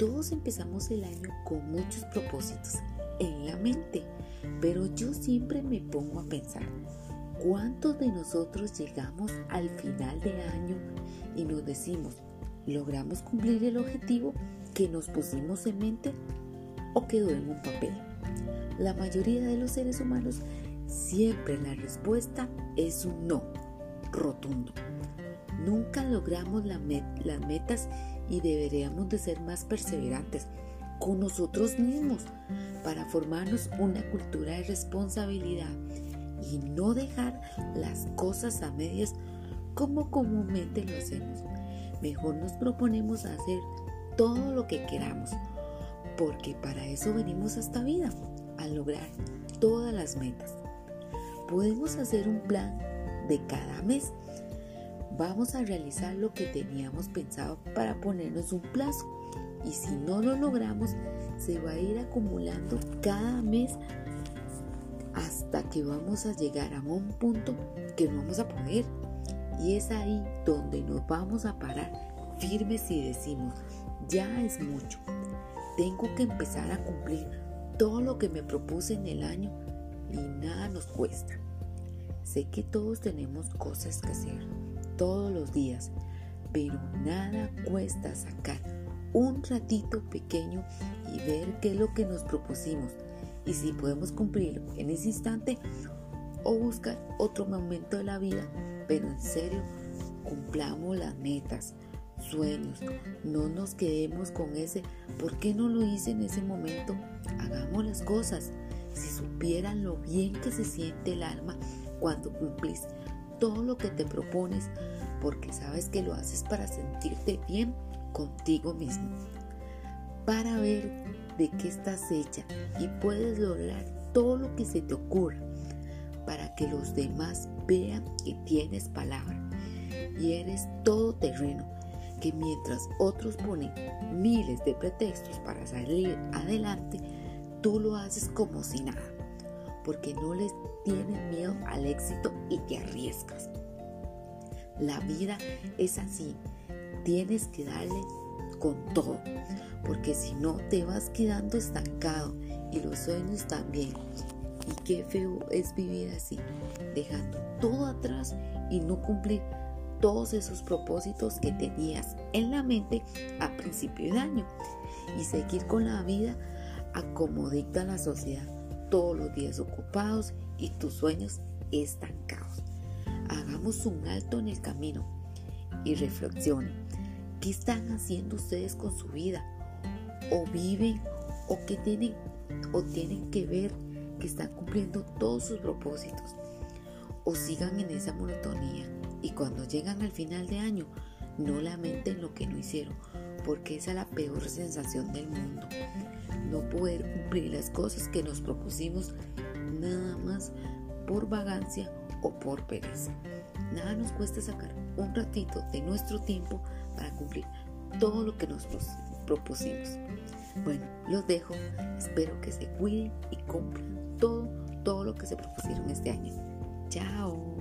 Todos empezamos el año con muchos propósitos en la mente, pero yo siempre me pongo a pensar, ¿cuántos de nosotros llegamos al final de año y nos decimos, ¿logramos cumplir el objetivo que nos pusimos en mente o quedó en un papel? La mayoría de los seres humanos siempre la respuesta es un no rotundo. Nunca logramos las metas y deberíamos de ser más perseverantes con nosotros mismos para formarnos una cultura de responsabilidad y no dejar las cosas a medias como comúnmente lo hacemos. Mejor nos proponemos hacer todo lo que queramos, porque para eso venimos a esta vida, a lograr todas las metas. Podemos hacer un plan de cada mes vamos a realizar lo que teníamos pensado para ponernos un plazo. Y si no lo logramos, se va a ir acumulando cada mes hasta que vamos a llegar a un punto que no vamos a poder. Y es ahí donde nos vamos a parar firmes y decimos, ya es mucho. Tengo que empezar a cumplir todo lo que me propuse en el año y nada nos cuesta. Sé que todos tenemos cosas que hacer todos los días, pero nada cuesta sacar un ratito pequeño y ver qué es lo que nos propusimos y si podemos cumplirlo en ese instante o buscar otro momento de la vida, pero en serio, cumplamos las metas, sueños, no nos quedemos con ese, ¿por qué no lo hice en ese momento? Hagamos las cosas. Si supieran lo bien que se siente el alma cuando cumplís todo lo que te propones porque sabes que lo haces para sentirte bien contigo mismo, para ver de qué estás hecha y puedes lograr todo lo que se te ocurra, para que los demás vean que tienes palabra y eres todo terreno, que mientras otros ponen miles de pretextos para salir adelante, tú lo haces como si nada porque no les tienes miedo al éxito y te arriesgas. La vida es así, tienes que darle con todo, porque si no te vas quedando estancado y los sueños también. Y qué feo es vivir así, dejando todo atrás y no cumplir todos esos propósitos que tenías en la mente a principio de año y seguir con la vida a como dicta la sociedad todos los días ocupados y tus sueños estancados. Hagamos un alto en el camino y reflexionen. ¿Qué están haciendo ustedes con su vida? ¿O viven o que tienen o tienen que ver que están cumpliendo todos sus propósitos? ¿O sigan en esa monotonía y cuando llegan al final de año no lamenten lo que no hicieron? Porque esa es la peor sensación del mundo no poder cumplir las cosas que nos propusimos nada más por vagancia o por pereza. Nada nos cuesta sacar un ratito de nuestro tiempo para cumplir todo lo que nos propusimos. Bueno, los dejo. Espero que se cuiden y cumplan todo, todo lo que se propusieron este año. Chao.